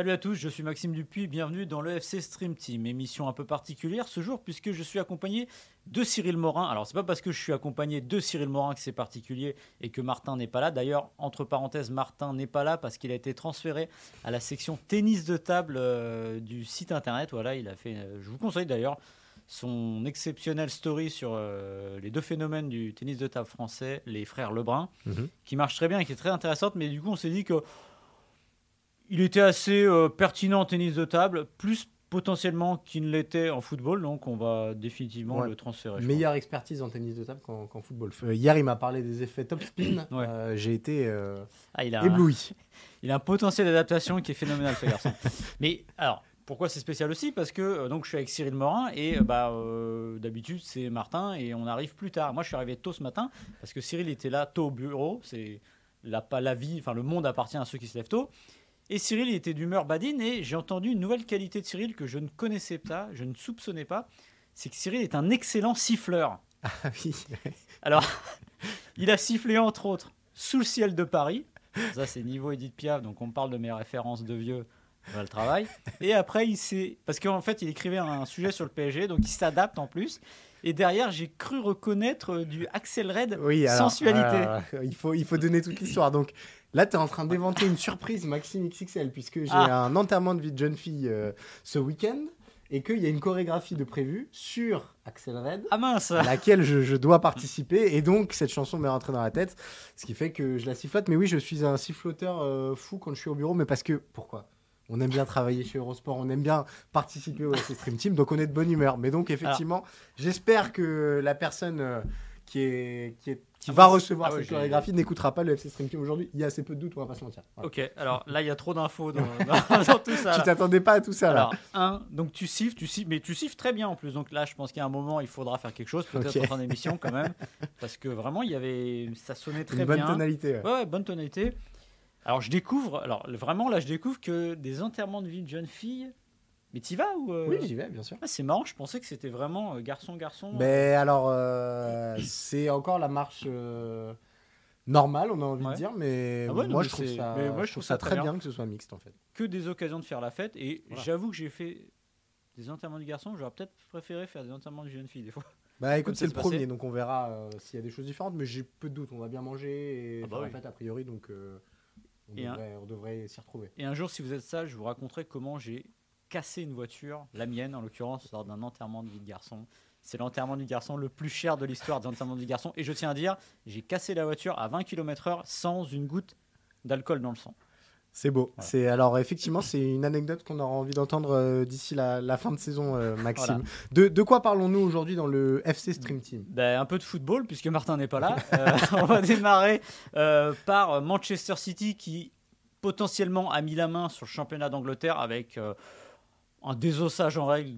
Salut à tous, je suis Maxime Dupuis, bienvenue dans le FC Stream Team, émission un peu particulière ce jour puisque je suis accompagné de Cyril Morin. Alors c'est pas parce que je suis accompagné de Cyril Morin que c'est particulier et que Martin n'est pas là. D'ailleurs, entre parenthèses, Martin n'est pas là parce qu'il a été transféré à la section tennis de table euh, du site internet. Voilà, il a fait. euh, je vous conseille d'ailleurs son exceptionnelle story sur euh, les deux phénomènes du tennis de table français, les frères Lebrun, qui marche très bien et qui est très intéressante. Mais du coup, on s'est dit que il était assez euh, pertinent en tennis de table, plus potentiellement qu'il ne l'était en football, donc on va définitivement Ouais. le transférer. Meilleure expertise en tennis de table qu'en football. Euh, hier, il m'a parlé des effets top spin. Ouais. Euh, J'ai été euh. Ah, il, a un, ébloui. il a un potentiel d'adaptation qui est phénoménal, ce garçon. Mais alors, pourquoi c'est spécial aussi? Parce que euh, donc, je suis avec Cyril Morin et euh, bah, euh, d'habitude c'est Martin et on arrive plus tard. Moi je suis arrivé tôt ce matin parce que Cyril était là tôt au bureau. C'est la vie, enfin le monde appartient à ceux qui se lèvent tôt. Et Cyril il était d'humeur badine et j'ai entendu une nouvelle qualité de Cyril que je ne connaissais pas, je ne soupçonnais pas. C'est que Cyril est un excellent siffleur. Ah oui. Alors, il a sifflé entre autres sous le ciel de Paris. Ça, c'est niveau Edith Piaf, donc on parle de mes références de vieux. Voilà le travail. Et après, il s'est. Parce qu'en fait, il écrivait un sujet sur le PSG, donc il s'adapte en plus. Et derrière, j'ai cru reconnaître du Axel Red Oui, alors, sensualité. alors, il, faut, il faut donner toute l'histoire. Donc là, tu es en train d'éventer une surprise Maxime XXL, puisque j'ai Ah. un enterrement de vie de jeune fille euh, ce week-end et qu'il y a une chorégraphie de prévue sur Axel Red. Ah mince à laquelle je, je dois participer et donc cette chanson m'est rentrée dans la tête ce qui fait que je la sifflote mais oui je suis un siffloteur euh, fou quand je suis au bureau mais parce que pourquoi? On aime bien travailler chez Eurosport on aime bien participer au Stream Team donc on est de bonne humeur mais donc effectivement j'espère que la personne euh, qui est qui est qui Ah, va recevoir ah cette chorégraphie n'écoutera pas le FC Stream Team aujourd'hui il y a assez peu de doutes on va pas se mentir Voilà. Ok, alors là, il y a trop d'infos dans, dans- dans tout ça. tu là. t'attendais pas à tout ça là Alors, un, donc tu siffles, tu siffles, mais tu siffles très bien en plus. Donc là, je pense qu'il y a un moment, il faudra faire quelque chose, peut-être Ok. en fin d'émission quand même, parce que vraiment, il y avait, ça sonnait très une bonne bien. tonalité ouais. Ouais, ouais, bonne tonalité. Alors je découvre, alors vraiment là, je découvre que des enterrements de vie de jeunes filles. Mais t'y vas ou euh, oui j'y vais bien sûr ah, C'est marrant, je pensais que c'était vraiment euh, garçon garçon. Mais alors, euh, c'est encore la marche euh, normale, on a envie Ouais. de dire, mais Ah ouais, non, moi, mais je trouve c'est- ça, mais moi, je trouve ça très bien. que ce soit mixte en fait. que des occasions de faire la fête. Et Voilà. j'avoue que j'ai fait des enterrements de garçons. J'aurais peut-être préféré faire des enterrements de jeunes filles des fois. Bah écoute, c'est le premier, donc on verra euh, s'il y a des choses différentes, mais j'ai peu de doutes, on va bien manger et Ah bah faire oui. la fête a priori, donc euh, on, Et un- devrait, on devrait s'y retrouver. Et un jour, si vous êtes sage, je vous raconterai comment j'ai cassé une voiture, la mienne en l'occurrence, lors d'un enterrement de vie de garçon. C'est l'enterrement du garçon le plus cher de l'histoire des enterrements du garçon. Et je tiens à dire, j'ai cassé la voiture à 20 km/h sans une goutte d'alcool dans le sang. C'est beau. Voilà. C'est alors effectivement, c'est une anecdote qu'on aura envie d'entendre euh, d'ici la, la fin de saison, euh, Maxime. Voilà. De, de quoi parlons-nous aujourd'hui dans le FC Stream Team? Ben, un peu de football, puisque Martin n'est pas là. Euh, on va démarrer par Manchester City qui potentiellement a mis la main sur le championnat d'Angleterre avec un désossage en règle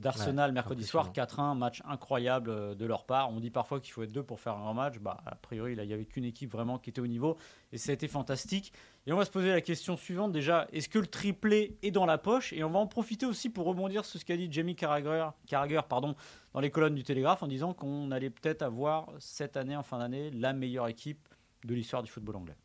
d'Arsenal Ouais, mercredi soir, 4-1, match incroyable euh, de leur part. On dit parfois qu'il faut être deux pour faire un grand match. Bah, a priori, là, il n'y avait qu'une équipe vraiment qui était au niveau et ça a été fantastique. Et on va se poser la question suivante déjà, est-ce que le triplé est dans la poche? Et on va en profiter aussi pour rebondir sur ce qu'a dit Jamie Carragher, Carragher pardon, dans les colonnes du Télégraphe en disant qu'on allait peut-être avoir cette année, en fin d'année, la meilleure équipe de l'histoire du football anglais.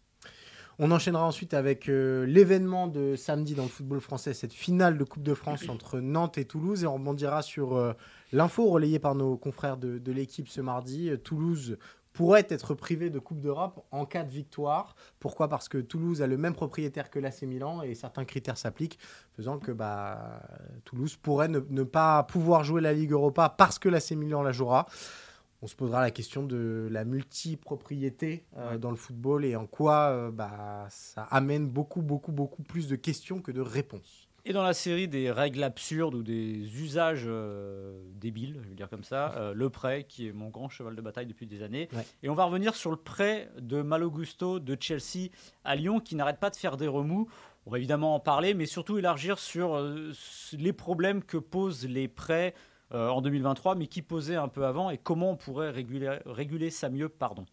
On enchaînera ensuite avec euh, l'événement de samedi dans le football français, cette finale de Coupe de France entre Nantes et Toulouse. Et on rebondira sur euh, l'info relayée par nos confrères de, l'équipe ce mardi. Euh, Toulouse pourrait être privé de Coupe d'Europe en cas de victoire. Pourquoi? Parce que Toulouse a le même propriétaire que l'AC Milan et certains critères s'appliquent, faisant que bah, Toulouse pourrait ne, ne pas pouvoir jouer la Ligue Europa parce que l'AC Milan la jouera. On se posera la question de la multipropriété euh, dans le football et en quoi euh, bah, ça amène beaucoup, beaucoup, beaucoup plus de questions que de réponses. Et dans la série des règles absurdes ou des usages euh, débiles, je veux dire comme ça, le prêt qui est mon grand cheval de bataille depuis des années. Et on va revenir sur le prêt de Malogusto de Chelsea à Lyon qui n'arrête pas de faire des remous. On va évidemment en parler, mais surtout élargir sur les problèmes que posent les prêts euh, en 2023, mais qui posait un peu avant et comment on pourrait réguler, réguler ça mieux pardon.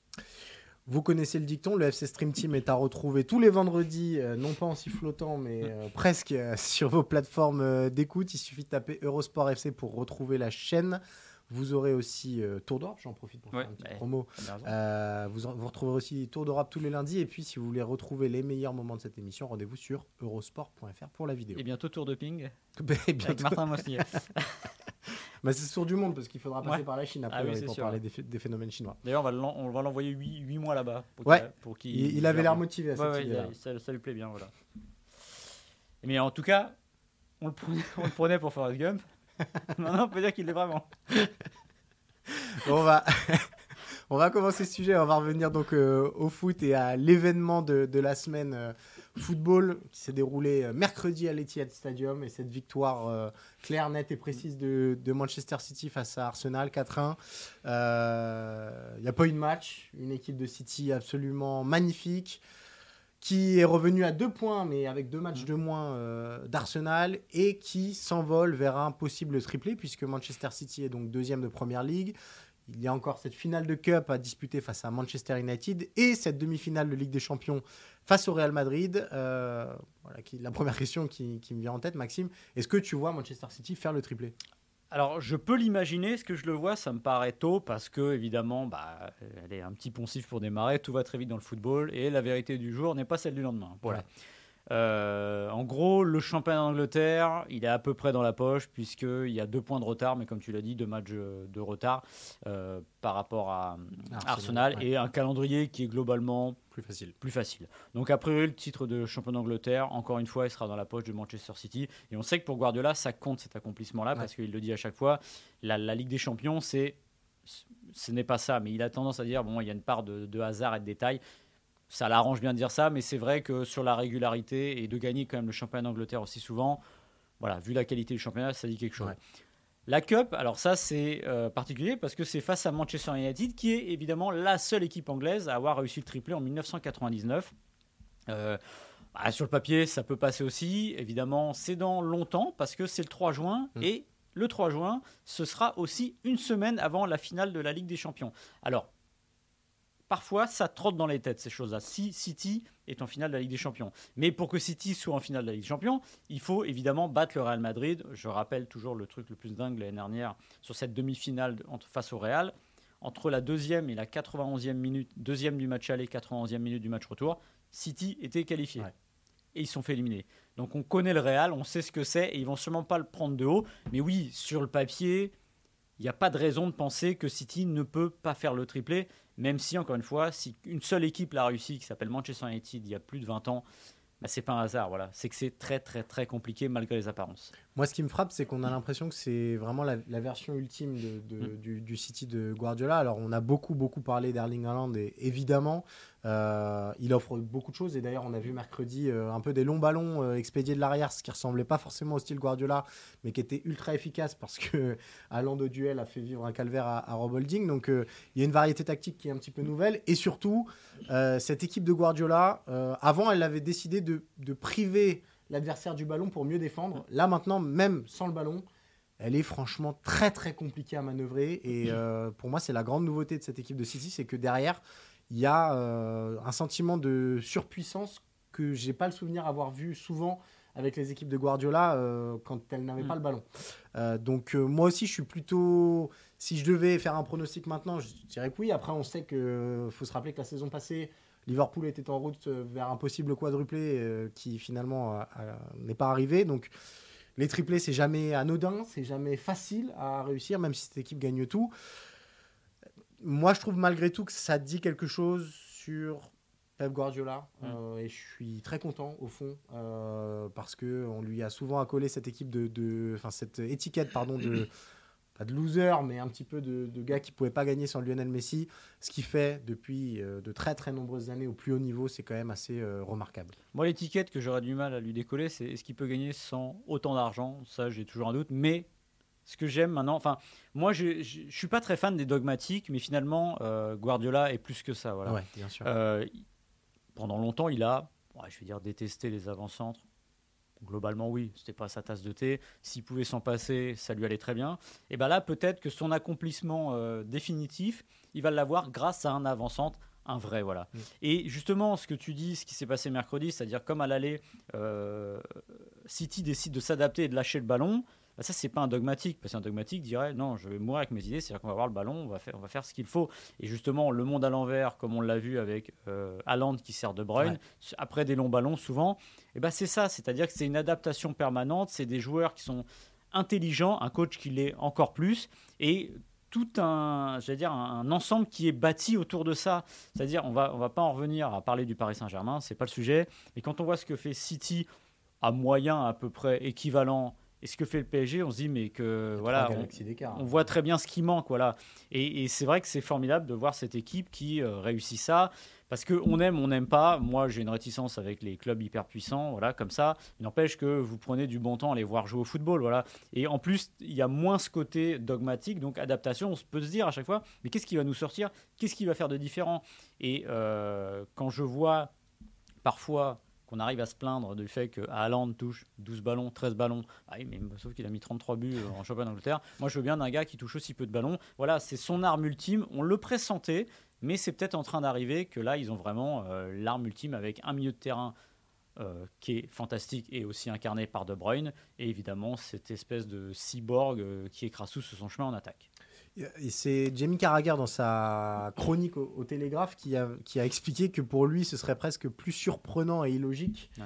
Vous connaissez le dicton, le FC Stream Team est à retrouver tous les vendredis, euh, non pas en sifflotant, mais euh, presque sur vos plateformes d'écoute. Il suffit de taper Eurosport FC pour retrouver la chaîne. Vous aurez aussi Tour d'Europe, j'en profite pour faire un petit promo. vous, vous, retrouverez aussi Tour d'Europe tous les lundis. Et puis, si vous voulez retrouver les meilleurs moments de cette émission, rendez-vous sur eurosport.fr pour la vidéo. Et bientôt Tour de Ping. bientôt. Avec Martin Mossier. Bah, c'est sur du monde parce qu'il faudra passer par la Chine après ah pour parler des, phénomènes chinois. D'ailleurs, on va l'envoyer 8, mois là-bas. Ouais. Pour il, il avait l'air motivé à cette ça, ça, lui plaît bien. Voilà. Mais en tout cas, on le prenait, on le prenait pour Forrest Gump. Maintenant, on peut dire qu'il l'est vraiment. on va. On va commencer ce sujet, on va revenir donc euh, au foot et à l'événement de, de, la semaine euh, football qui s'est déroulé euh, mercredi à l'Etihad Stadium et cette victoire claire, nette et précise de, Manchester City face à Arsenal 4-1. Il n'y a pas eu de match, une équipe de City absolument magnifique qui est revenue à deux points mais avec deux matchs de moins d'Arsenal et qui s'envole vers un possible triplé puisque Manchester City est donc deuxième de Première Ligue. Il y a encore cette finale de Cup à disputer face à Manchester United et cette demi-finale de Ligue des Champions face au Real Madrid. Euh, voilà, qui, la première question qui, me vient en tête, Maxime, est-ce que tu vois Manchester City faire le triplé? Alors, je peux l'imaginer. Ce que je le vois, ça me paraît tôt parce que, évidemment, bah, elle est un petit poncif pour démarrer. Tout va très vite dans le football et la vérité du jour n'est pas celle du lendemain. Voilà. Euh, en gros, le championnat d'Angleterre, il est à peu près dans la poche, puisqu'il y a deux points de retard, mais comme tu l'as dit, deux matchs de retard euh, par rapport à Arsenal, et un calendrier qui est globalement plus facile. Plus facile. Donc après le titre de champion d'Angleterre, encore une fois, il sera dans la poche de Manchester City. Et on sait que pour Guardiola, ça compte cet accomplissement-là, parce qu'il le dit à chaque fois, la, Ligue des Champions, c'est ce n'est pas ça, mais il a tendance à dire bon, il y a une part de, de hasard et de détail ça l'arrange bien de dire ça, mais c'est vrai que sur la régularité et de gagner quand même le championnat d'Angleterre aussi souvent, voilà, vu la qualité du championnat, ça dit quelque chose. La Cup, alors ça c'est euh, particulier parce que c'est face à Manchester United qui est évidemment la seule équipe anglaise à avoir réussi le triplé en 1999. Euh, bah, sur le papier, ça peut passer aussi. Évidemment, c'est dans longtemps parce que c'est le 3 juin mm. et le 3 juin, ce sera aussi une semaine avant la finale de la Ligue des Champions. Alors, parfois, ça trotte dans les têtes, ces choses-là. Si City est en finale de la Ligue des Champions. Mais pour que City soit en finale de la Ligue des Champions, il faut évidemment battre le Real Madrid. Je rappelle toujours le truc le plus dingue l'année dernière sur cette demi-finale face au Real. Entre la deuxième et la 91e minute, deuxième du match aller, 91e minute du match retour, City était qualifié. Et ils sont fait éliminer. Donc on connaît le Real, on sait ce que c'est et ils vont sûrement pas le prendre de haut. Mais oui, sur le papier, il n'y a pas de raison de penser que City ne peut pas faire le triplé. Même si, encore une fois, si une seule équipe l'a réussi, qui s'appelle Manchester United, il y a plus de 20 ans, bah, c'est pas un hasard. Voilà. C'est que c'est très, très, très compliqué malgré les apparences. Moi, ce qui me frappe, c'est qu'on a l'impression que c'est vraiment la, version ultime de, mm. du, du, City de Guardiola. Alors, on a beaucoup, beaucoup parlé d'Erling Haaland, et évidemment, euh, il offre beaucoup de choses. Et d'ailleurs, on a vu mercredi euh, un peu des longs ballons euh, expédiés de l'arrière, ce qui ressemblait pas forcément au style Guardiola, mais qui était ultra efficace parce que Haaland au duel a fait vivre un calvaire à, Rob Holding. Donc, il y a une variété tactique qui est un petit peu nouvelle. Et surtout, cette équipe de Guardiola, avant, elle avait décidé de, de priver l'adversaire du ballon pour mieux défendre. Là maintenant, même sans le ballon, elle est franchement très très compliquée à manœuvrer. Et euh, pour moi, c'est la grande nouveauté de cette équipe de City, c'est que derrière, il y a euh, un sentiment de surpuissance que j'ai pas le souvenir avoir vu souvent avec les équipes de Guardiola euh, quand elles n'avaient pas le ballon. donc moi aussi, je suis plutôt... Si je devais faire un pronostic maintenant, je dirais que oui. Après, on sait qu'il faut se rappeler que la saison passée, Liverpool était en route euh, vers un possible quadruplé euh, qui finalement n'est pas arrivé. Donc les triplés, c'est jamais anodin, c'est jamais facile à réussir, même si cette équipe gagne tout. Moi, je trouve malgré tout que ça dit quelque chose sur Pep Guardiola mm. euh, et je suis très content au fond parce que on lui a souvent accolé cette équipe de, de cette étiquette pardon de pas de loser, mais un petit peu de, de gars qui pouvaient pas gagner sans Lionel Messi. Ce qu'il fait depuis euh, de très très nombreuses années au plus haut niveau, c'est quand même assez euh, remarquable. Moi, l'étiquette que j'aurais du mal à lui décoller, c'est est-ce qu'il peut gagner sans autant d'argent? Ça, j'ai toujours un doute. Mais ce que j'aime maintenant, enfin, moi, je, je, je suis pas très fan des dogmatiques, mais finalement, euh, Guardiola est plus que ça. Voilà. Ouais, bien sûr. Pendant longtemps, il a, je vais dire, détesté les avant-centres. Globalement, oui, c'était pas sa tasse de thé. S'il pouvait s'en passer, ça lui allait très bien. Et ben là, peut-être que son accomplissement euh, définitif, il va l'avoir grâce à un avant-centre, un vrai, voilà. Mm. Et justement, ce que tu dis, ce qui s'est passé mercredi, c'est-à-dire comme à l'aller, euh, City décide de s'adapter et de lâcher le ballon. Bah ça, c'est pas un dogmatique, parce qu'un dogmatique dirait non, je vais mourir avec mes idées, c'est-à-dire qu'on va avoir le ballon, on va faire, on va faire ce qu'il faut. Et justement, le monde à l'envers, comme on l'a vu avec euh, Haaland qui sert de Bruyne, Ouais. après des longs ballons, souvent, et ben c'est ça, c'est-à-dire que c'est une adaptation permanente, c'est des joueurs qui sont intelligents, un coach qui l'est encore plus, et tout un, j'allais dire, un, un ensemble qui est bâti autour de ça. C'est-à-dire, on va, on va pas en revenir à parler du Paris Saint-Germain, c'est pas le sujet, mais quand on voit ce que fait City à moyen à peu près équivalent et ce que fait le PSG, on se dit mais que voilà, on, on voit très bien ce qui manque, voilà. Et, et c'est vrai que c'est formidable de voir cette équipe qui euh, réussit ça, parce que on aime, on n'aime pas. Moi, j'ai une réticence avec les clubs hyper puissants, voilà, comme ça. Il n'empêche que vous prenez du bon temps à les voir jouer au football, voilà. Et en plus, il y a moins ce côté dogmatique, donc adaptation. On peut se dire à chaque fois, mais qu'est-ce qui va nous sortir? Qu'est-ce qui va faire de différent? Et euh, quand je vois parfois qu'on arrive à se plaindre du fait que Haaland touche 12 ballons, 13 ballons. Ah sauf qu'il a mis 33 buts euh, en championnat d'Angleterre. Moi, je veux bien d'un gars qui touche aussi peu de ballons. Voilà, c'est son arme ultime. On le pressentait, mais c'est peut-être en train d'arriver que là, ils ont vraiment euh, l'arme ultime avec un milieu de terrain euh, qui est fantastique et aussi incarné par De Bruyne. Et évidemment, cette espèce de cyborg euh, qui sur son chemin en attaque. C'est Jamie Carragher dans sa chronique au, au Télégraphe qui a, qui a expliqué que pour lui, ce serait presque plus surprenant et illogique Ouais.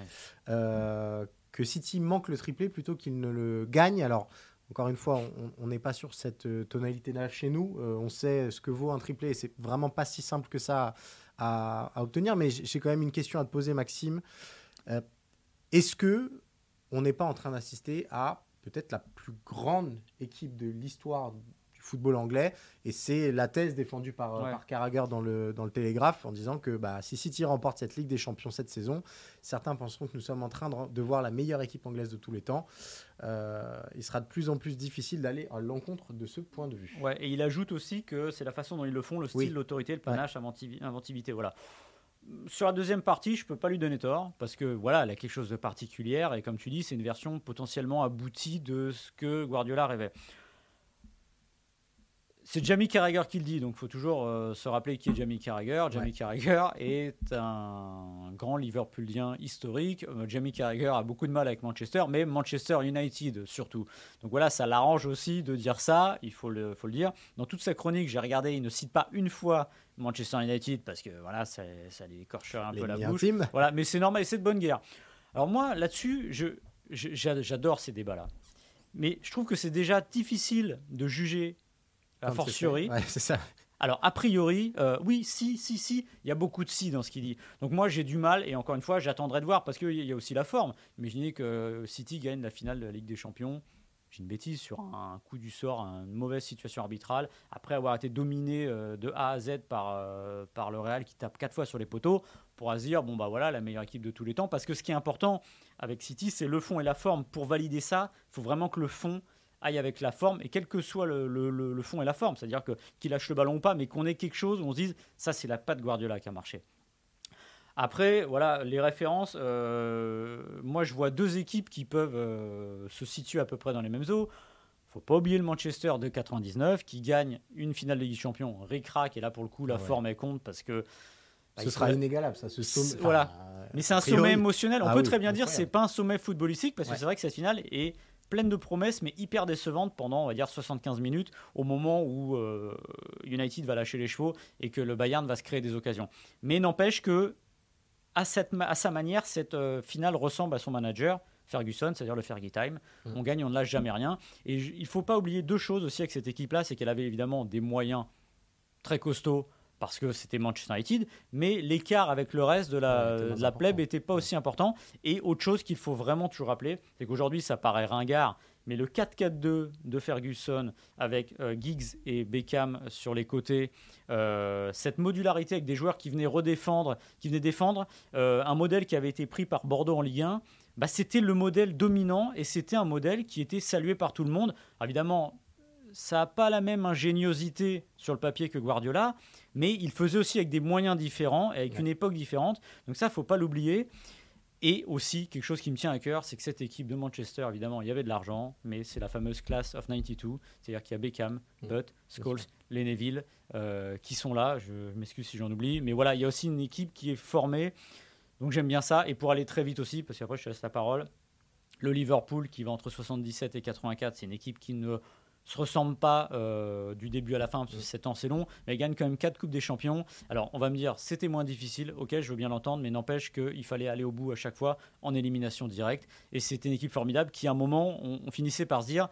euh, que City manque le triplé plutôt qu'il ne le gagne. Alors, encore une fois, on- n'est pas sur cette euh, tonalité-là chez nous. Euh, on sait ce que vaut un triplé et c'est vraiment pas si simple que ça à, à obtenir. Mais j'ai quand même une question à te poser, Maxime. Euh, Est-ce que on n'est pas en train d'assister à peut-être la plus grande équipe de l'histoire football anglais et c'est la thèse défendue par, Ouais. par Carragher dans le, dans le Télégraphe en disant que bah, si City remporte cette Ligue des Champions cette saison, certains penseront que nous sommes en train de, de voir la meilleure équipe anglaise de tous les temps. Euh, il sera de plus en plus difficile d'aller à l'encontre de ce point de vue. Ouais, et il ajoute aussi que c'est la façon dont ils le font, le style, Oui. l'autorité, le panache, l'inventivi- inventivité. Voilà. Sur la deuxième partie, je peux pas lui donner tort parce que voilà, elle a quelque chose de particulière et comme tu dis, c'est une version potentiellement aboutie de ce que Guardiola rêvait. C'est Jamie Carragher qui le dit, donc il faut toujours euh, se rappeler qui est Jamie Carragher. Jamie Ouais. Carragher est un grand Liverpoolien historique. Euh, Jamie Carragher a beaucoup de mal avec Manchester, mais Manchester United surtout. Donc voilà, ça l'arrange aussi de dire ça, il faut le, faut le dire. Dans toute sa chronique, j'ai regardé, il ne cite pas une fois Manchester United parce que voilà, ça, ça un peu la bouche. intime. Voilà, mais c'est normal, c'est de bonne guerre. Alors moi, là-dessus, je, je- j'a- j'adore ces débats-là. Mais je trouve que c'est déjà difficile de juger a fortiori. Ouais, c'est ça. Alors, a priori, euh, oui, si, si, si, il y a beaucoup de si dans ce qu'il dit. Donc, moi, j'ai du mal, et encore une fois, j'attendrai de voir, parce qu'il y a aussi la forme. Imaginez que City gagne la finale de la Ligue des Champions, j'ai une bêtise, sur un coup du sort, une mauvaise situation arbitrale, après avoir été dominé euh, de A à Z par, euh, par le Real qui tape quatre fois sur les poteaux, pourra se dire, bon, bah voilà, la meilleure équipe de tous les temps, parce que ce qui est important avec City, c'est le fond et la forme. Pour valider ça, il faut vraiment que le fond aille avec la forme et quel que soit le, le- le- le fond et la forme, c'est-à-dire que qu'il lâche le ballon ou pas, mais qu'on ait quelque chose où on se dise ça c'est la patte Guardiola qui a marché. Après, voilà, les références, euh, moi je vois deux équipes qui peuvent euh, se situer à peu près dans les mêmes eaux. faut pas oublier le Manchester de 99 qui gagne une finale de Ligue des Champions. Ric-rac, et là pour le coup la ouais. forme est compte parce que. bah, Ce sera inégalable, ça. Ce somme- C'est- enfin, voilà. euh, mais c'est a un priori. sommet émotionnel. On Ah peut oui, très bien dire incroyable. c'est pas un sommet footballistique parce que c'est vrai que cette finale est pleine de promesses mais hyper décevante pendant on va dire 75 minutes au moment où euh, United va lâcher les chevaux et que le Bayern va se créer des occasions. Mais n'empêche que à, cette, à sa manière cette euh, finale ressemble à son manager Ferguson, c'est-à-dire le Fergie Time. Mm. On gagne, on ne lâche jamais rien. Et il faut pas oublier deux choses aussi avec cette équipe-là, c'est qu'elle avait évidemment des moyens très costauds parce que c'était Manchester United, mais l'écart avec le reste de la, Ouais, de la plèbe important. n'était pas aussi important. Et autre chose qu'il faut vraiment toujours rappeler, c'est qu'aujourd'hui ça paraît ringard, Mais le 4-4-2 de Ferguson avec euh, Giggs et Beckham sur les côtés, euh, cette modularité avec des joueurs qui venaient redéfendre, qui venaient défendre, euh, un modèle qui avait été pris par Bordeaux en Ligue 1, bah, c'était le modèle dominant et c'était un modèle qui était salué par tout le monde. Évidemment, ça n'a pas la même ingéniosité sur le papier que Guardiola, mais il faisait aussi avec des moyens différents, et avec une époque différente. Donc ça, faut pas l'oublier. Et aussi, quelque chose qui me tient à cœur, c'est que cette équipe de Manchester, évidemment, il y avait de l'argent, mais c'est la fameuse class of 92, c'est-à-dire qu'il y a Beckham, Mm. Butt, Scholes, Leneville, euh, qui sont là. Je m'excuse si j'en oublie, mais voilà, il y a aussi une équipe qui est formée. Donc j'aime bien ça. Et pour aller très vite aussi, parce qu'après je te laisse la parole, le Liverpool qui va entre 77 et 84, c'est une équipe qui ne se ressemble pas euh, du début à la fin, parce que 7 ans c'est long, mais elle gagne quand même 4 Coupes des Champions. Alors on va me dire, c'était moins difficile, ok, je veux bien l'entendre, mais n'empêche qu'il fallait aller au bout à chaque fois en élimination directe. Et c'était une équipe formidable qui, à un moment, on, on finissait par se dire,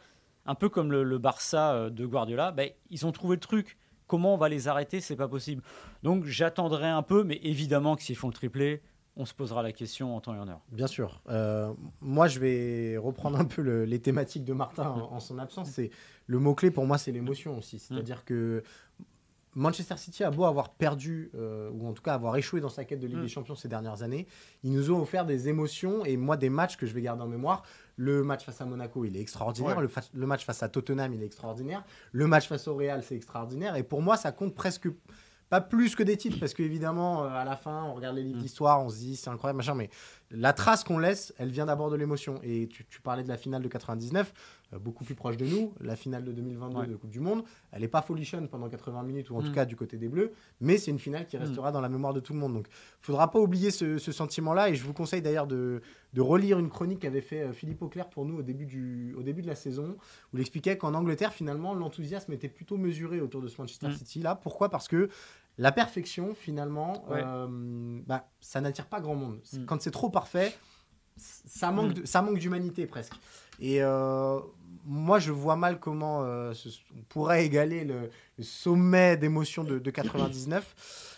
un peu comme le, le Barça euh, de Guardiola, ben, ils ont trouvé le truc. Comment on va les arrêter? C'est pas possible. Donc j'attendrai un peu, mais évidemment que s'ils font le triplé, on se posera la question en temps et en heure. Bien sûr. Euh, moi, je vais reprendre un peu le- les thématiques de Martin en, en son absence. C'est le mot clé pour moi, c'est l'émotion aussi. C'est-à-dire que Manchester City a beau avoir perdu euh, ou en tout cas avoir échoué dans sa quête de Ligue Mm. des Champions ces dernières années, ils nous ont offert des émotions et moi des matchs que je vais garder en mémoire. Le match face à Monaco, il est extraordinaire. Ouais. Le, le match face à Tottenham, il est extraordinaire. Le match face au Real, c'est extraordinaire. Et pour moi, ça compte presque pas plus que des titres parce qu'évidemment, à la fin, on regarde les livres Mm. d'histoire, on se dit c'est incroyable, machin. Mais la trace qu'on laisse, elle vient d'abord de l'émotion. Et tu, tu parlais de la finale de 99, euh, beaucoup plus proche de nous. La finale de 2022 Ouais. de Coupe du Monde, elle n'est pas folichonne pendant 80 minutes, ou en tout Mm. cas du côté des Bleus, mais c'est une finale qui restera dans la mémoire de tout le monde. Donc il faudra pas oublier ce, ce sentiment-là. Et je vous conseille d'ailleurs de, de relire une chronique qu'avait fait euh, Philippe Auclair pour nous au début, du, au début de la saison, où il expliquait qu'en Angleterre, finalement, l'enthousiasme était plutôt mesuré autour de ce Manchester Mm. City. Là, pourquoi? Parce que la perfection, finalement, Ouais. euh, bah, ça n'attire pas grand monde. Mm. Quand c'est trop parfait, ça manque, Mm. de- ça manque d'humanité presque. Et euh, moi, je vois mal comment euh, ce- on pourrait égaler le, le sommet d'émotion de, de 99.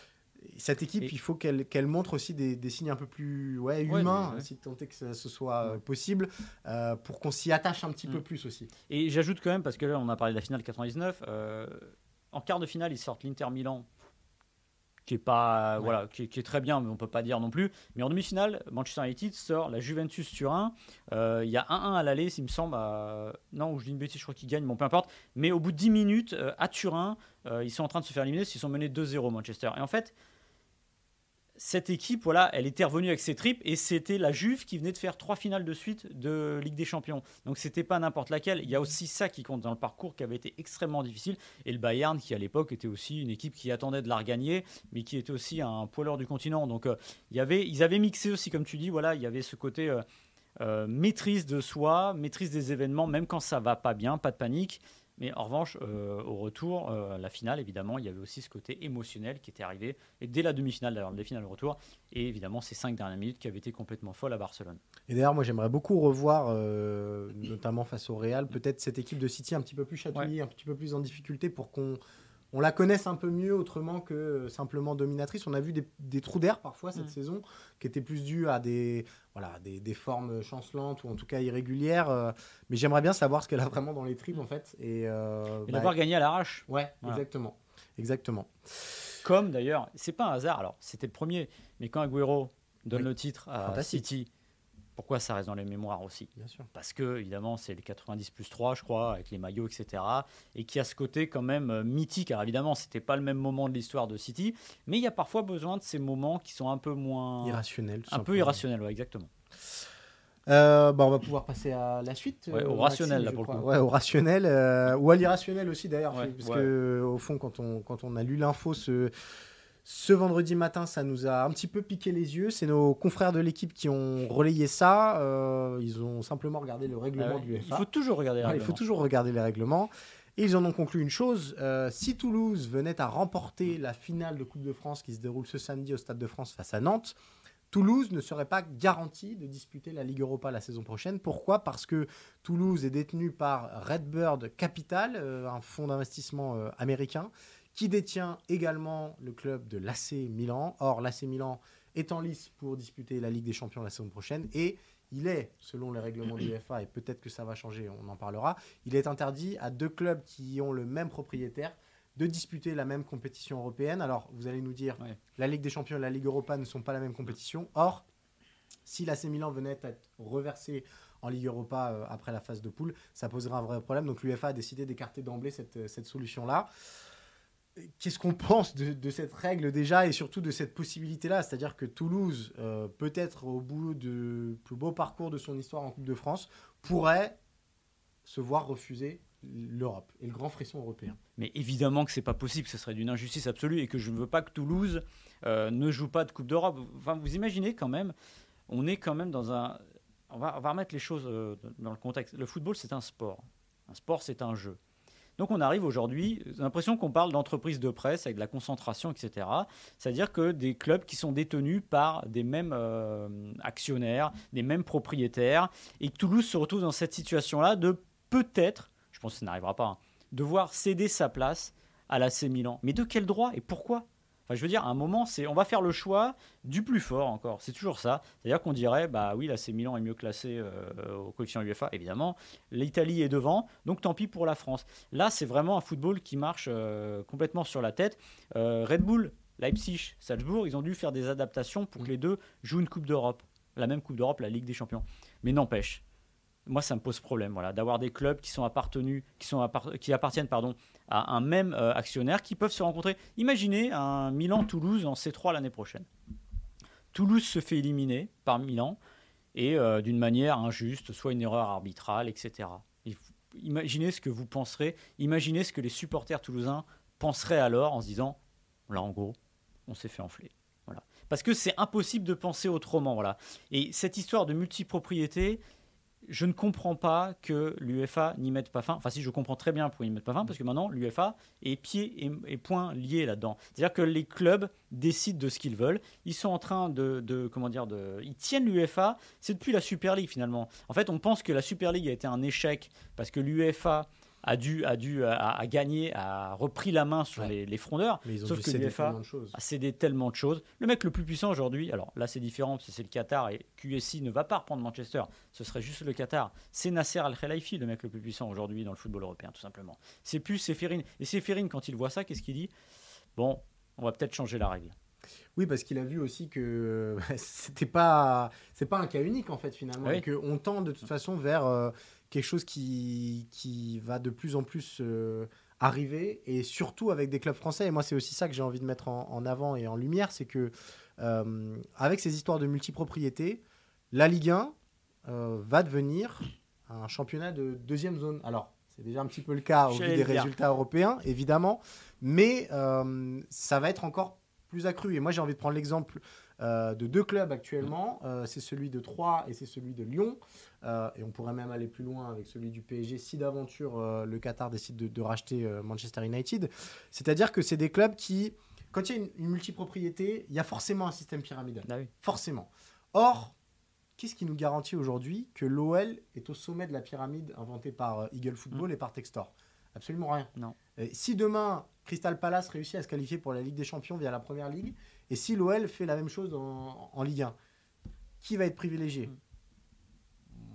Cette équipe, Et- il faut qu'elle montre aussi des, des signes un peu plus ouais, humains, ouais. si tant est que ce soit possible, pour qu'on s'y attache un petit Mm. peu plus aussi. Et j'ajoute quand même, parce que là, on a parlé de la finale 99. euh, en quart de finale, ils sortent l'Inter Milan, qui est pas, Ouais. voilà, qui, est- qui est très bien, mais on peut pas dire non plus. Mais en demi-finale, Manchester United sort la Juventus Turin. Euh, Il y a 1-1 à l'aller, il me semble. à- Non, ou je dis une bêtise, je crois qu'ils gagnent, bon, peu importe. Mais au bout de 10 minutes, euh, à Turin, euh, ils sont en train de se faire éliminer, qu'ils sont menés 2-0 Manchester. Et en fait, cette équipe, voilà, elle était revenue avec ses tripes et c'était la Juve qui venait de faire trois finales de suite de Ligue des Champions. Donc c'était pas n'importe laquelle. Il y a aussi ça qui compte dans le parcours qui avait été extrêmement difficile. Et le Bayern, qui à l'époque était aussi une équipe qui attendait de la regagner, mais qui était aussi un poileur du continent. Donc euh, il y avait, ils avaient mixé aussi, comme tu dis, voilà, il y avait ce côté euh, euh, maîtrise de soi, maîtrise des événements, même quand ça va pas bien, pas de panique. Mais en revanche, euh, au retour, euh, la finale, évidemment, il y avait aussi ce côté émotionnel qui était arrivé. Et dès la demi-finale, d'ailleurs, les finales au retour, et évidemment ces cinq dernières minutes qui avaient été complètement folles à Barcelone. Et d'ailleurs, moi, j'aimerais beaucoup revoir, euh, notamment face au Real, peut-être cette équipe de City un petit peu plus chatouillée, un petit peu plus en difficulté pour qu'on on la connaisse un peu mieux autrement que euh, simplement dominatrice. On a vu des, des trous d'air parfois cette Mm. saison qui étaient plus dus à des, voilà, des, des formes chancelantes ou en tout cas irrégulières. euh, mais j'aimerais bien savoir ce qu'elle a vraiment dans les tripes en fait. Et, euh, Et bah, l'avoir gagné à l'arrache, Ouais, Voilà. exactement. Exactement. comme d'ailleurs, c'est pas un hasard, alors c'était le premier, mais quand Agüero donne Oui. le titre à Fantastique. City, pourquoi ça reste dans les mémoires aussi Bien sûr. parce que évidemment c'est le 90 plus 3 je crois avec les maillots etc et qui a ce côté quand même euh, mythique alors évidemment c'était pas le même moment de l'histoire de City mais il y a parfois besoin de ces moments qui sont un peu moins Irrationnel. tout un peu irrationnels ouais, exactement Euh, bah, on va pouvoir passer à la suite. Ouais, euh, au rationnel, là, je pour le coup. Ouais, au rationnel. euh, ou à l'irrationnel aussi, d'ailleurs. Ouais, parce que, au fond, quand on, quand on a lu l'info ce, ce vendredi matin, ça nous a un petit peu piqué les yeux. C'est nos confrères de l'équipe qui ont relayé ça. Euh, ils ont simplement regardé le règlement Ah du il FA. faut toujours regarder les Ouais, il faut toujours regarder les règlements. Et ils en ont conclu une chose euh, si Toulouse venait à remporter la finale de Coupe de France qui se déroule ce samedi au Stade de France face à Nantes, Toulouse ne serait pas garanti de disputer la Ligue Europa la saison prochaine. Pourquoi? Parce que Toulouse est détenu par Redbird Capital, euh, un fonds d'investissement euh, américain, qui détient également le club de l'AC Milan. Or, l'AC Milan est en lice pour disputer la Ligue des Champions la saison prochaine et il est, selon les règlements de l'UEFA, et peut-être que ça va changer, on en parlera, il est interdit à deux clubs qui ont le même propriétaire de disputer la même compétition européenne. Alors, vous allez nous dire, Ouais. la Ligue des Champions et la Ligue Europa ne sont pas la même compétition. Or, si l'AC Milan venait à être reversé en Ligue Europa euh, après la phase de poule, ça poserait un vrai problème. Donc l'UEFA a décidé d'écarter d'emblée cette, euh, cette solution-là. Qu'est-ce qu'on pense de, cette règle déjà et surtout de cette possibilité-là? C'est-à-dire que Toulouse, euh, peut-être au bout du plus beau parcours de son histoire en Coupe de France, pourrait se voir refuser l'Europe et le grand frisson européen. Mais évidemment que c'est pas possible, ce serait d'une injustice absolue et que je ne veux pas que Toulouse euh, ne joue pas de Coupe d'Europe. Vous imaginez quand même, on est quand même dans un. On va, on va remettre les choses euh, dans le contexte. Le football, c'est un sport. Un sport, c'est un jeu. Donc on arrive aujourd'hui, j'ai l'impression qu'on parle d'entreprises de presse avec de la concentration, etc. C'est-à-dire que des clubs qui sont détenus par des mêmes euh, actionnaires, des mêmes propriétaires, et Toulouse se retrouve dans cette situation-là de peut-être, je pense que ça n'arrivera pas, hein, devoir céder sa place à l'AC Milan. Mais de quel droit et pourquoi? Enfin, je veux dire, à un moment, c'est, on va faire le choix du plus fort encore. C'est toujours ça. C'est-à-dire qu'on dirait, bah oui, l'AC Milan est mieux classé euh, au coefficient UEFA, évidemment. L'Italie est devant, donc tant pis pour la France. Là, c'est vraiment un football qui marche euh, complètement sur la tête. Euh, Red Bull, Leipzig, Salzbourg, ils ont dû faire des adaptations pour que les deux jouent une Coupe d'Europe. La même Coupe d'Europe, la Ligue des Champions. Mais n'empêche, moi, ça me pose problème, voilà, d'avoir des clubs qui sont appartenus, qui sont qui appartiennent, pardon, à un même euh, actionnaire, qui peuvent se rencontrer. Imaginez un Milan-Toulouse en C3 l'année prochaine. Toulouse se fait éliminer par Milan et euh, d'une manière injuste, soit une erreur arbitrale, etc. Imaginez ce que vous penserez, imaginez ce que les supporters toulousains penseraient alors en se disant, là en gros, on s'est fait enfler. Voilà. Parce que c'est impossible de penser autrement. Voilà. Et cette histoire de multipropriété, je ne comprends pas que l'UEFA n'y mette pas fin. Enfin, si je comprends très bien pourquoi ils n'y mettent pas fin, parce que maintenant l'UEFA est pied et, et poing liés là-dedans. C'est-à-dire que les clubs décident de ce qu'ils veulent. Ils sont en train de, comment dire, de, ils tiennent l'UEFA. C'est depuis la Super League finalement. En fait, on pense que la Super League a été un échec parce que l'UEFA a dû, a dû, a, a gagné, a repris la main sur Ouais. les, les frondeurs. Mais ils ont Sauf que l'UEFA tellement de choses. a cédé tellement de choses. Le mec le plus puissant aujourd'hui, alors là c'est différent parce que c'est le Qatar et QSI ne va pas reprendre Manchester, ce serait juste le Qatar. C'est Nasser Al-Khelaifi le mec le plus puissant aujourd'hui dans le football européen tout simplement. C'est plus Séphérine. Et Séphérine quand il voit ça, qu'est-ce qu'il dit? Bon, on va peut-être changer la règle. Oui, parce qu'il a vu aussi que c'était pas c'est pas un cas unique en fait finalement, Oui. et qu'on tend de toute façon vers euh, quelque chose qui qui va de plus en plus euh, arriver et surtout avec des clubs français. Et moi, c'est aussi ça que j'ai envie de mettre en, en avant et en lumière, c'est que euh, avec ces histoires de multipropriété, la Ligue 1 euh, va devenir un championnat de deuxième zone. Alors. C'est déjà un petit peu le cas au vu des résultats européens, évidemment, mais ça va être encore plus accru. Et moi, j'ai envie de prendre l'exemple euh, de deux clubs actuellement. Euh, c'est celui de Troyes et c'est celui de Lyon. Euh, et on pourrait même aller plus loin avec celui du PSG si d'aventure le Qatar décide de, de racheter Manchester United. C'est-à-dire que c'est des clubs qui, quand il y a une, une multipropriété, il y a forcément un système pyramidal. Ah oui. Forcément. Or, qu'est-ce qui nous garantit aujourd'hui que l'OL est au sommet de la pyramide inventée par Eagle Football et par Textor? Absolument rien. Non. Et si demain, Crystal Palace réussit à se qualifier pour la Ligue des Champions via la Première Ligue, et si l'OL fait la même chose en, en Ligue 1, qui va être privilégié?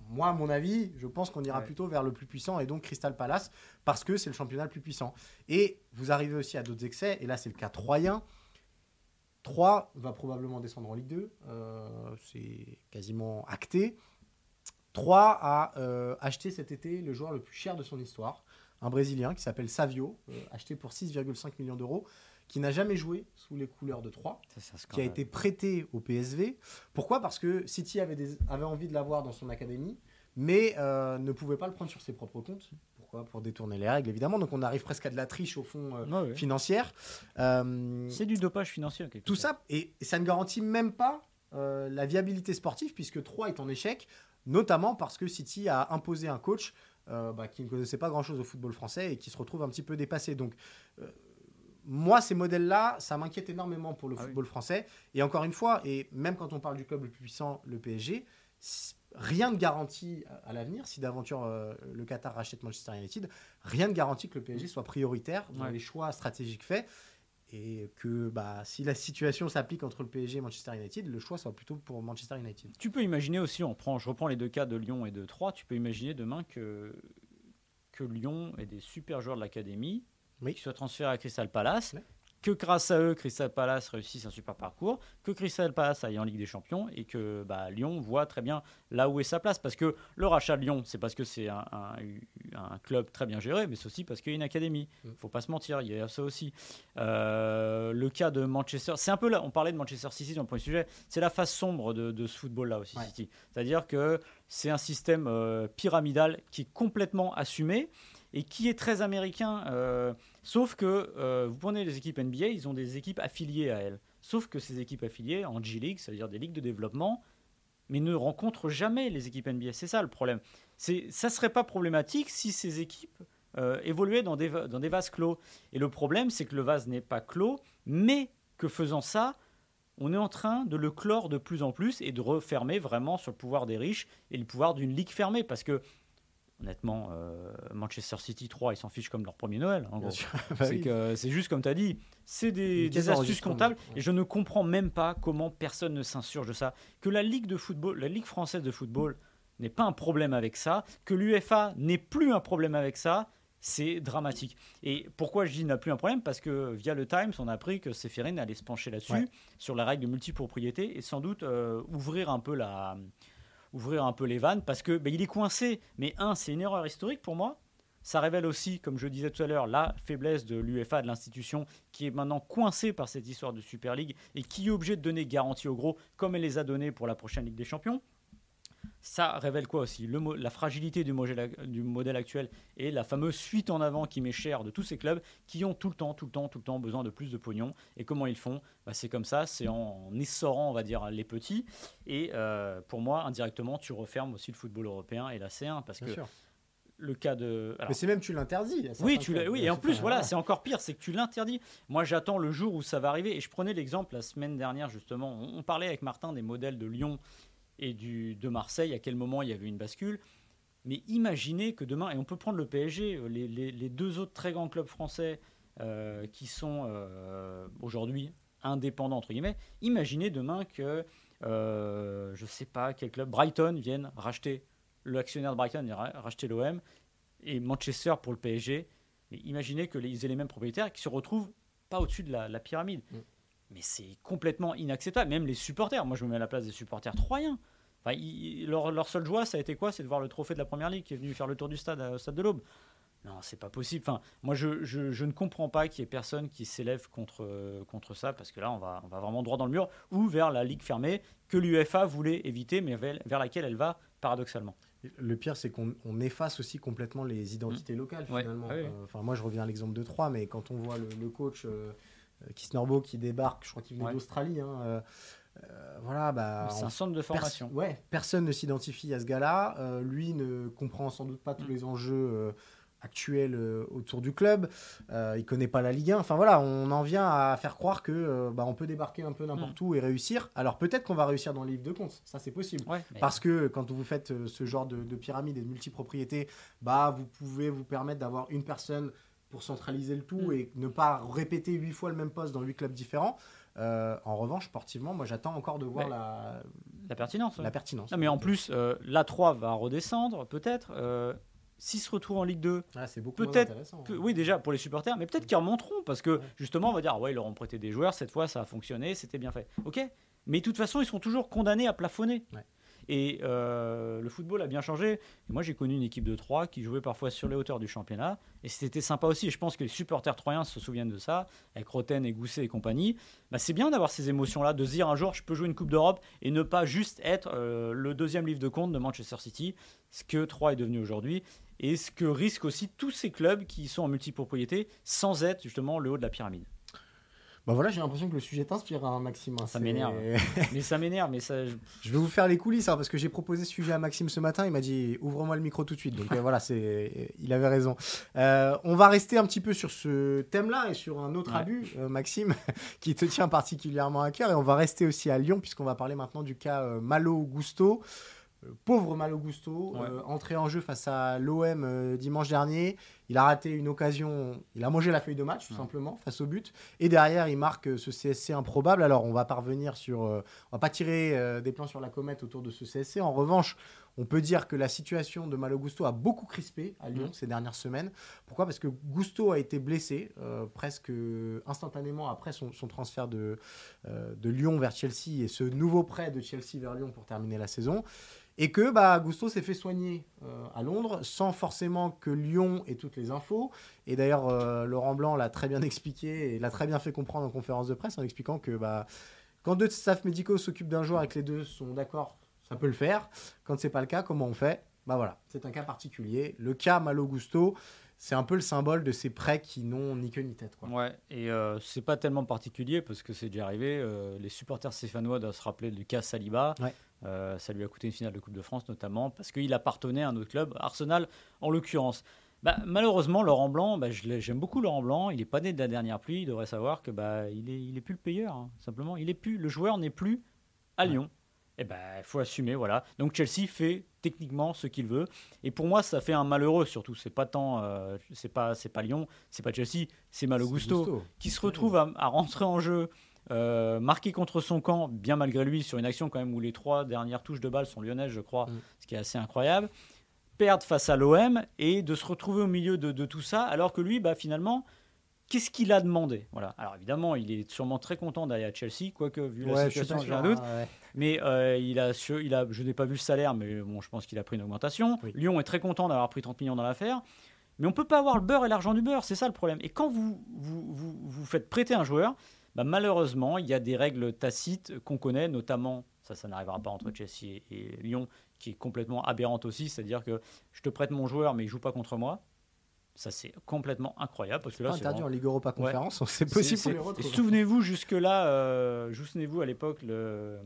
Moi, à mon avis, je pense qu'on ira Ouais. plutôt vers le plus puissant, et donc Crystal Palace, parce que c'est le championnat le plus puissant. Et vous arrivez aussi à d'autres excès, et là, c'est le cas troyen. 3 va probablement descendre en Ligue 2, euh, c'est quasiment acté. 3 a euh, acheté cet été le joueur le plus cher de son histoire, un Brésilien qui s'appelle Savio, euh, acheté pour 6,5 millions d'euros, qui n'a jamais joué sous les couleurs de 3, Ça, qui a été prêté au PSV. Pourquoi? Parce que City avait, des- avait envie de l'avoir dans son académie, mais euh, ne pouvait pas le prendre sur ses propres comptes. Pourquoi? Pour détourner les règles, évidemment. Donc on arrive presque à de la triche, au fond, euh, ouais. financière. Euh, C'est du dopage financier. tout ça, et, ça ne garantit même pas la viabilité sportive, puisque 3 est en échec, notamment parce que City a imposé un coach bah, qui ne connaissait pas grand-chose au football français et qui se retrouve un petit peu dépassé. Donc, moi, ces modèles-là, ça m'inquiète énormément pour le Ah oui. football français. Et encore une fois, et même quand on parle du club le plus puissant, le PSG, rien ne garantit à- à l'avenir, si d'aventure euh, le Qatar rachète Manchester United, rien ne garantit que le PSG soit prioritaire dans Ouais. les choix stratégiques faits. et que bah, si la situation s'applique entre le PSG et Manchester United, le choix soit plutôt pour Manchester United. Tu peux imaginer aussi, on prend, je reprends les deux cas de Lyon et de Troyes, tu peux imaginer demain que, que Lyon ait des super joueurs de l'académie Oui. qui soient transférés à Crystal Palace, que grâce à eux, Crystal Palace réussisse un super parcours, que Crystal Palace aille en Ligue des Champions et que bah, Lyon voit très bien là où est sa place. Parce que le rachat de Lyon, c'est parce que c'est un, un- un club très bien géré, mais c'est aussi parce qu'il y a une académie. Mm. faut pas se mentir, il y a ça aussi. Euh, le cas de Manchester, c'est un peu là, on parlait de Manchester City dans le premier sujet, c'est la face sombre de, de ce football-là aussi, Ouais. City. C'est-à-dire que c'est un système euh, pyramidal qui est complètement assumé et qui est très américain. euh, sauf que euh, vous prenez les équipes NBA, ils ont des équipes affiliées à elles. Sauf que ces équipes affiliées en G-League, c'est-à-dire des ligues de développement, mais ne rencontrent jamais les équipes NBA. C'est ça le problème. C'est, ça serait pas problématique si ces équipes euh, évoluaient dans des, dans des vases clos. Et le problème, c'est que le vase n'est pas clos, mais que faisant ça, on est en train de le clore de plus en plus et de refermer vraiment sur le pouvoir des riches et le pouvoir d'une ligue fermée. Parce que, honnêtement, euh, Manchester City 3, ils s'en fichent comme leur premier Noël. En gros. Bah C'est que c'est juste comme tu as dit, c'est des, astuces comptables et je ne comprends même pas comment personne ne s'insurge de ça. Que la Ligue de football, la Ligue française de football n'est pas un problème avec ça, que l'UFA n'est plus un problème avec ça, c'est dramatique. Et pourquoi je dis n'a plus un problème? Parce que via le Times, on a appris que Séphérine allait se pencher là-dessus, Ouais. sur la règle de multipropriété et sans doute euh, ouvrir un peu la ouvrir un peu les vannes parce que ben, il est coincé. Mais un, c'est une erreur historique pour moi. Ça révèle aussi, comme je disais tout à l'heure, la faiblesse de l'UFA, de l'institution, qui est maintenant coincée par cette histoire de Super League et qui est obligée de donner garantie aux gros, comme elle les a données pour la prochaine Ligue des Champions. Ça révèle quoi aussi? Le mo- La fragilité du modèle, du modèle actuel et la fameuse fuite en avant qui m'est chère de tous ces clubs qui ont tout le temps, tout le temps, tout le temps besoin de plus de pognon. Et comment ils font? Bah, C'est comme ça, c'est en essorant, on va dire, les petits. Et euh, pour moi, indirectement, tu refermes aussi le football européen et la C1 parce Bien que sûr. le cas de. alors, Mais c'est même tu l'interdis. oui, tu l'as- oui, et en plus, voilà, c'est encore pire, c'est que tu l'interdis. Moi, j'attends le jour où ça va arriver. Et je prenais l'exemple la semaine dernière, justement. On, on parlait avec Martin des modèles de Lyon et du, de Marseille, à quel moment il y avait une bascule. Mais imaginez que demain, et on peut prendre le PSG, euh, les, les- deux autres très grands clubs français euh, qui sont euh, aujourd'hui indépendants, entre guillemets, imaginez demain que, je sais pas, quel club, Brighton, vienne racheter, l'actionnaire de Brighton vienne ra- racheter l'OM, et Manchester pour le PSG. Mais imaginez que les, ils aient les mêmes propriétaires et qu'ils se retrouvent pas au-dessus de la, la pyramide. Mm. Mais c'est complètement inacceptable. Même les supporters, moi je me mets à la place des supporters troyens. Enfin, ils- leur, leur seule joie, ça a été quoi? C'est de voir le trophée de la première ligue qui est venu faire le tour du stade euh, au stade de l'Aube. Non, c'est pas possible. Enfin, moi, je, je- je ne comprends pas qu'il y ait personne qui s'élève contre, euh, contre ça, parce que là, on va, on va vraiment droit dans le mur, ou vers la ligue fermée que l'UFA voulait éviter, mais vers, vers laquelle elle va paradoxalement. Le pire, c'est qu'on on efface aussi complètement les identités locales, Ouais. finalement. Ah Enfin, moi, je reviens à l'exemple de 3, mais quand on voit le, le coach euh, euh, Kisnorbo qui débarque, je crois qu'il venait Ouais. d'Australie, hein, euh, euh, voilà, bah, c'est un centre de pers- formation. ouais, personne ne s'identifie à ce gars-là. Lui ne comprend sans doute pas tous Mm. les enjeux actuels euh, autour du club. Euh, il connaît pas la Ligue 1. Enfin voilà, on en vient à faire croire que euh, bah, on peut débarquer un peu n'importe où et réussir. Alors peut-être qu'on va réussir dans les livres de compte, ça c'est possible. Ouais, mais- Parce que quand vous faites ce genre de, de pyramide et de multipropriété, bah, vous pouvez vous permettre d'avoir une personne pour centraliser le tout Mm. et ne pas répéter huit fois le même poste dans huit clubs différents. Euh, en revanche, sportivement, moi j'attends encore de voir Ouais. la, la pertinence. ouais. la pertinence. Non, mais en plus, euh, la 3 va redescendre, peut-être. Euh, S'ils se retrouvent en Ligue 2, Ah, c'est beaucoup peut-être intéressant. que- oui, déjà pour les supporters, mais peut-être qu'ils remonteront parce que Ouais. justement, on va dire, ah ouais, ils leur ont prêté des joueurs, cette fois ça a fonctionné, c'était bien fait. Ok, mais de toute façon, ils sont toujours condamnés à plafonner. Et euh, le football a bien changé. Et moi, j'ai connu une équipe de 3 qui jouait parfois sur les hauteurs du championnat. Et c'était sympa aussi. Et je pense que les supporters troyens se souviennent de ça, avec Roten et Gousset et compagnie. Bah, c'est bien d'avoir ces émotions-là, de se dire un jour, je peux jouer une Coupe d'Europe et ne pas juste être euh, le deuxième livre de compte de Manchester City, ce que 3 est devenu aujourd'hui. Et ce que risquent aussi tous ces clubs qui sont en multipropriété sans être justement le haut de la pyramide. Bah voilà, j'ai l'impression que le sujet t'inspire, hein, Maxime. hein, Ça m'énerve. mais ça m'énerve, mais ça. je- Je vais vous faire les coulisses hein, parce que j'ai proposé ce sujet à Maxime ce matin. Il m'a dit ouvre-moi le micro tout de suite. Donc euh, voilà, c'est, il avait raison. Euh, on va rester un petit peu sur ce thème-là et sur un autre Ouais. abus, euh, Maxime, qui te tient particulièrement à cœur. Et on va rester aussi à Lyon puisqu'on va parler maintenant du cas Malo Gusto. Euh, pauvre Malo Gusto, Ouais. euh, entré en jeu face à l'OM euh, dimanche dernier. Il a raté une occasion, il a mangé la feuille de match tout simplement face au but. Et derrière, il marque ce CSC improbable. Alors on va parvenir sur, on va pas tirer des plans sur la comète autour de ce CSC. En revanche, on peut dire que la situation de Malo Gusto a beaucoup crispé à Lyon mm. ces dernières semaines. Pourquoi? Parce que Gusto a été blessé euh, presque instantanément après son, transfert de, euh, de Lyon vers Chelsea et ce nouveau prêt de Chelsea vers Lyon pour terminer la saison. Et que bah, Gusto s'est fait soigner euh, à Londres sans forcément que Lyon ait toutes les infos. Et d'ailleurs, Laurent Blanc l'a très bien expliqué et l'a très bien fait comprendre en conférence de presse en expliquant que bah, quand deux staffs médicaux s'occupent d'un joueur et que les deux sont d'accord ça peut le faire. Quand c'est pas le cas, comment on fait? Bah voilà, c'est un cas particulier. Le cas Malo Gusto, c'est un peu le symbole de ces prêts qui n'ont ni queue ni tête. Quoi. Ouais, et euh, c'est pas tellement particulier parce que c'est déjà arrivé. Euh, les supporters stéphanois doivent se rappeler du cas Saliba. Euh, ça lui a coûté une finale de Coupe de France notamment parce qu'il appartenait à un autre club, Arsenal en l'occurrence. Bah, malheureusement, Laurent Blanc, bah, j'aime beaucoup Laurent Blanc. Il n'est pas né de la dernière pluie. Il devrait savoir que bah, il est, il est plus le payeur. Hein, simplement, il est plus, le joueur n'est plus à Lyon eh ben, il faut assumer, voilà. Donc Chelsea fait techniquement ce qu'il veut. Et pour moi, ça fait un malheureux surtout. C'est pas tant, euh, c'est pas, c'est pas Lyon, c'est pas Chelsea, c'est Malo Gusto, qui se retrouve à, rentrer en jeu, euh, marqué contre son camp, bien malgré lui, sur une action quand même où les trois dernières touches de balle sont lyonnaises, je crois, mm. ce qui est assez incroyable. Perdre face à l'OM et de se retrouver au milieu de, tout ça, alors que lui, bah, finalement, Qu'est-ce qu'il a demandé? Voilà. Alors évidemment, il est sûrement très content d'aller à Chelsea, quoique vu la situation, j'ai un doute. Mais euh, il a, il a, je n'ai pas vu le salaire, mais bon, je pense qu'il a pris une augmentation. Lyon est très content d'avoir pris 30 millions dans l'affaire. Mais on ne peut pas avoir le beurre et l'argent du beurre, c'est ça le problème. Et quand vous vous, vous, faites prêter un joueur, bah, malheureusement, il y a des règles tacites qu'on connaît, notamment, ça, ça n'arrivera pas entre Chelsea et Lyon, qui est complètement aberrante aussi, c'est-à-dire que je te prête mon joueur, mais il joue pas contre moi. Ça, c'est complètement incroyable. Parce que là, c'est interdit en Ligue Europa Conférence, c'est possible pour les Souvenez-vous, jusque-là, euh, souvenez-vous à l'époque, le...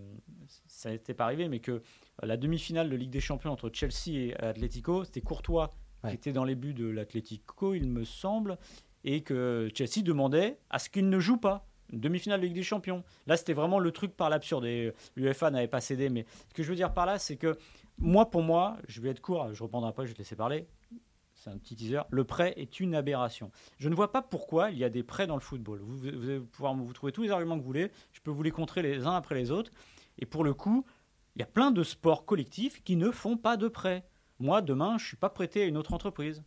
ça n'était pas arrivé, mais que la demi-finale de Ligue des Champions entre Chelsea et Atletico, c'était Courtois qui était dans les buts de l'Atletico, il me semble, et que Chelsea demandait à ce qu'il ne joue pas. Une demi-finale de Ligue des Champions. Là, c'était vraiment le truc par l'absurde. Et l'UEFA n'avait pas cédé. Mais ce que je veux dire par là, c'est que moi, pour moi, je vais être court, je reprendrai après, je vais te laisser parler c'est un petit teaser, le prêt est une aberration. Je ne vois pas pourquoi il y a des prêts dans le football. Vous, allez pouvoir vous trouver tous les arguments que vous voulez, je peux vous les contrer les uns après les autres. Et pour le coup, il y a plein de sports collectifs qui ne font pas de prêts. Moi, demain, je ne suis pas prêté à une autre entreprise.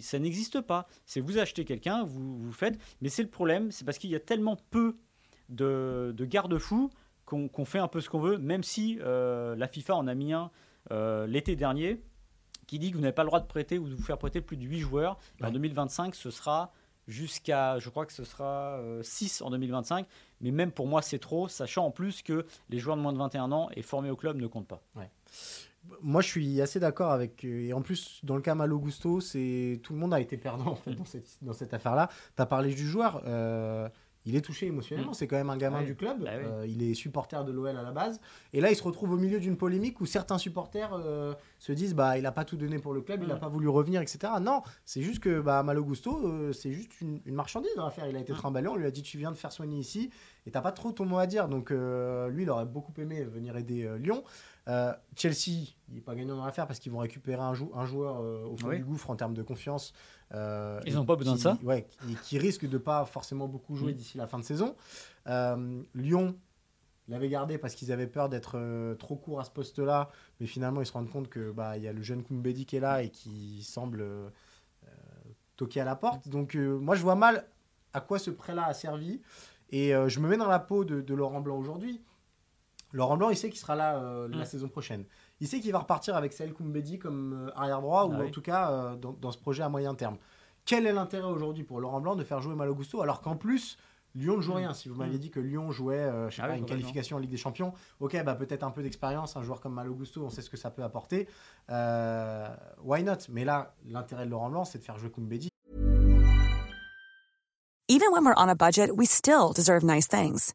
Ça n'existe pas. C'est vous achetez quelqu'un, vous, vous faites. Mais c'est le problème, c'est parce qu'il y a tellement peu de, garde-fous qu'on fait un peu ce qu'on veut, même si euh, la FIFA en a mis un euh, l'été dernier qui dit que vous n'avez pas le droit de prêter ou de vous faire prêter plus de 8 joueurs. En 2025, ce sera jusqu'à, je crois que ce sera 6 euh, en 2025. Mais même pour moi, c'est trop, sachant en plus que les joueurs de moins de 21 ans et formés au club ne comptent pas. Moi, je suis assez d'accord avec. Et en plus, dans le cas Malo Gusto, c'est tout le monde a été perdant en fait, dans cette, dans cette affaire-là. Tu as parlé du joueur. Euh, il est touché émotionnellement. Mm. C'est quand même un gamin du club. Bah euh, il est supporter de l'OL à la base. Et là, il se retrouve au milieu d'une polémique où certains supporters euh, se disent bah il n'a pas tout donné pour le club, il n'a mm. pas voulu revenir, etc. Non, c'est juste que bah, Malo Gusto, euh, c'est juste une, marchandise dans l'affaire. Il a été mm. trimballé. On lui a dit tu viens de faire soigner ici et t'as pas trop ton mot à dire. Donc lui, il aurait beaucoup aimé venir aider Lyon. Chelsea, il n'est pas gagnant dans l'affaire parce qu'ils vont récupérer un, joueur au fond du gouffre en termes de confiance. Euh, Ils n'ont pas besoin de ça Ouais, et qui risque de pas forcément beaucoup jouer mm. d'ici la fin de saison. Euh, Lyon l'avait gardé parce qu'ils avaient peur d'être euh, trop court à ce poste-là, mais finalement ils se rendent compte que bah il y a le jeune Koumbedi qui est là et qui semble toquer à la porte. Donc moi je vois mal à quoi ce prêt-là a servi et je me mets dans la peau de, Laurent Blanc aujourd'hui. Laurent Blanc, il sait qu'il sera là la mm. saison prochaine il sait qu'il va repartir avec Saël Koumbedi comme euh, arrière droit, ou ah en tout cas euh, dans, ce projet à moyen terme. Quel est l'intérêt aujourd'hui pour Laurent Blanc de faire jouer Malo Gusto alors qu'en plus Lyon ne joue mm. rien? Si vous m'aviez mm. dit que Lyon jouait, euh, je sais ah pas, une qualification en Ligue des Champions, ok, bah peut-être un peu d'expérience, un joueur comme Malo Gusto, on sait ce que ça peut apporter. why not? Mais là, l'intérêt de Laurent Blanc, c'est de faire jouer Koumbedi. Even when we're on a budget, we still deserve nice things.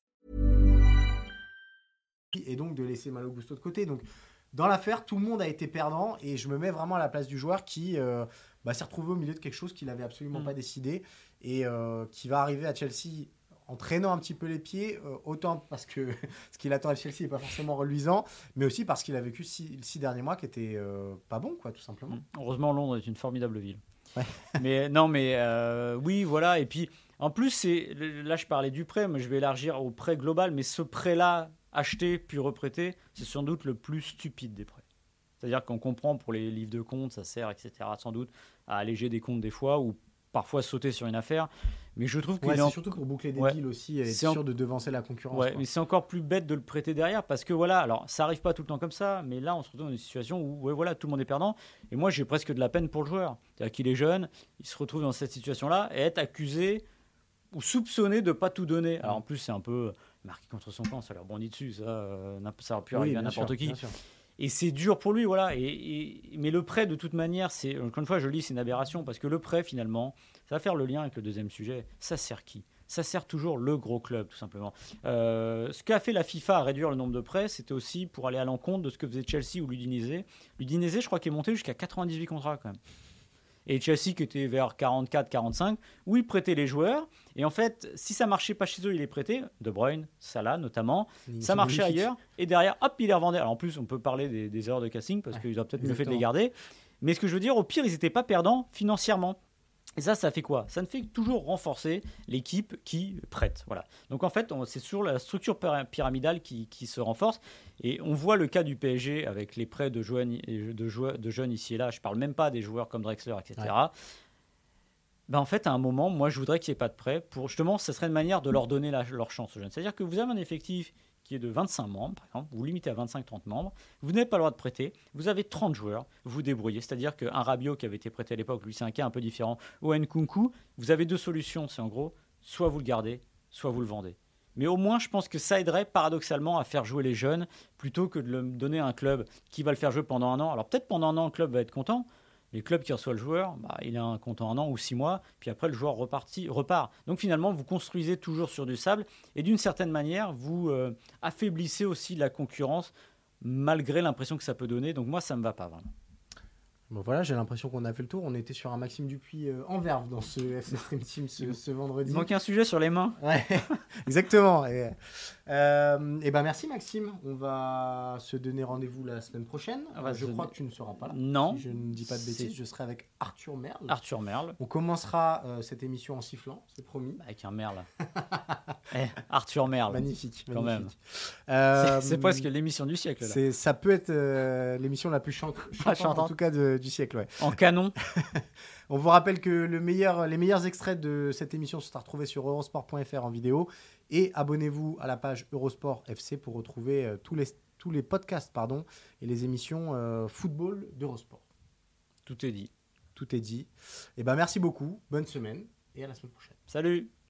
Et donc de laisser Malo Gusto de côté. Donc dans l'affaire, tout le monde a été perdant et je me mets vraiment à la place du joueur qui euh, bah, s'est retrouvé au milieu de quelque chose qu'il n'avait absolument Mm. pas décidé et euh, qui va arriver à Chelsea en traînant un petit peu les pieds, euh, autant parce que ce qu'il attend à Chelsea n'est pas forcément reluisant, mais aussi parce qu'il a vécu six, six derniers mois qui étaient pas bons, quoi, tout simplement. Mm. Heureusement, Londres est une formidable ville. Ouais. mais non, mais oui, voilà. Et puis, en plus, là, je parlais du prêt, mais je vais élargir au prêt global. Mais ce prêt-là, acheté puis reprêté, c'est sans doute le plus stupide des prêts. C'est-à-dire qu'on comprend pour les livres de compte, ça sert, etc., sans doute, à alléger des comptes des fois ou parfois sauter sur une affaire. Mais je trouve qu'il Ouais, est c'est en- surtout pour boucler des Ouais. deals aussi et être en- sûr de devancer la concurrence. Ouais, mais c'est encore plus bête de le prêter derrière parce que voilà, alors ça arrive pas tout le temps comme ça, mais là on se retrouve dans une situation où ouais, voilà, tout le monde est perdant et moi j'ai presque de la peine pour le joueur. C'est-à-dire qu'il est jeune, il se retrouve dans cette situation-là et être accusé ou soupçonné de pas tout donner. Alors en plus c'est un peu marqué contre son camp, ça leur bondit dessus, ça, euh, ça aurait pu Oui, arriver à n'importe qui. Et c'est dur pour lui, voilà. Et, et- mais le prêt, de toute manière, c'est encore une fois, je le dis, c'est une aberration parce que le prêt, finalement, ça va faire le lien avec le deuxième sujet. Ça sert qui? Ça sert toujours le gros club, tout simplement. Euh, ce qu'a fait la FIFA à réduire le nombre de prêts, c'était aussi pour aller à l'encontre de ce que faisait Chelsea ou l'Udinese. L'Udinese, je crois, qui est monté jusqu'à 98 contrats quand même. Et Chelsea qui était vers 44-45, où ils prêtaient les joueurs. Et en fait, si ça marchait pas chez eux, ils les prêtaient. De Bruyne, Salah notamment. Ça marchait ailleurs. Et derrière hop il les revendait alors en plus on peut parler des, des erreurs de casting parce Ouais, qu'ils ont peut-être mieux fait de les garder. Mais ce que je veux dire au pire ils n'étaient pas perdants financièrement et ça, ça fait quoi? Ça ne fait que toujours renforcer l'équipe qui prête. Voilà. Donc en fait, c'est sur la structure pyra- pyramidale qui, qui se renforce. Et on voit le cas du PSG avec les prêts de jeunes, de, joueurs- de jeunes ici et là. Je parle même pas des joueurs comme Drexler, etc. Ouais. Ben, en fait, à un moment, moi, je voudrais qu'il n'y ait pas de prêt. Pour, justement, ce serait une manière de leur donner la- leur chance aux jeunes. C'est-à-dire que vous avez un effectif qui est de 25 membres, vous limitez à 25-30 membres, vous n'avez pas le droit de prêter, vous avez 30 joueurs, vous vous débrouillez. C'est-à-dire qu'un Rabiot qui avait été prêté à l'époque, lui, c'est un cas un peu différent, ou Nkunku, vous avez deux solutions. C'est en gros, soit vous le gardez, soit vous le vendez. Mais au moins, je pense que ça aiderait paradoxalement à faire jouer les jeunes plutôt que de le donner à un club qui va le faire jouer pendant un an. Alors peut-être pendant un an, le club va être content, mais le club qui reçoit le joueur, bah, il a un compte en un an ou six mois, puis après le joueur reparti, repart. Donc finalement, vous construisez toujours sur du sable et d'une certaine manière, vous euh, affaiblissez aussi la concurrence malgré l'impression que ça peut donner. Donc moi, ça me va pas vraiment. Bon, voilà, j'ai l'impression qu'on a fait le tour. On était sur un Maxime Dupuis euh, en verve dans ce FC Stream Team ce, ce vendredi. Il manque un sujet sur les mains. Ouais, exactement. Et, euh, et ben merci Maxime. On va se donner rendez-vous la semaine prochaine. Je crois donner- que tu ne seras pas là. Non. Si je ne dis pas de bêtises, je serai avec Arthur Merle. Arthur Merle. On commencera euh, cette émission en sifflant, c'est promis. Avec un Merle. Eh, Arthur Merle. Magnifique. Quand magnifique. C'est- C'est presque l'émission du siècle là. c'est- Ça peut être l'émission la plus chante, chantante, en tout cas de- du siècle. Ouais. En canon. On vous rappelle que le meilleur, les meilleurs extraits de cette émission sont à retrouver sur eurosport.fr en vidéo. Et abonnez-vous à la page Eurosport FC pour retrouver euh, tous, les, tous les podcasts pardon, et les émissions euh, football d'Eurosport. Tout est dit. Tout est dit. Et ben merci beaucoup, bonne semaine et à la semaine prochaine. Salut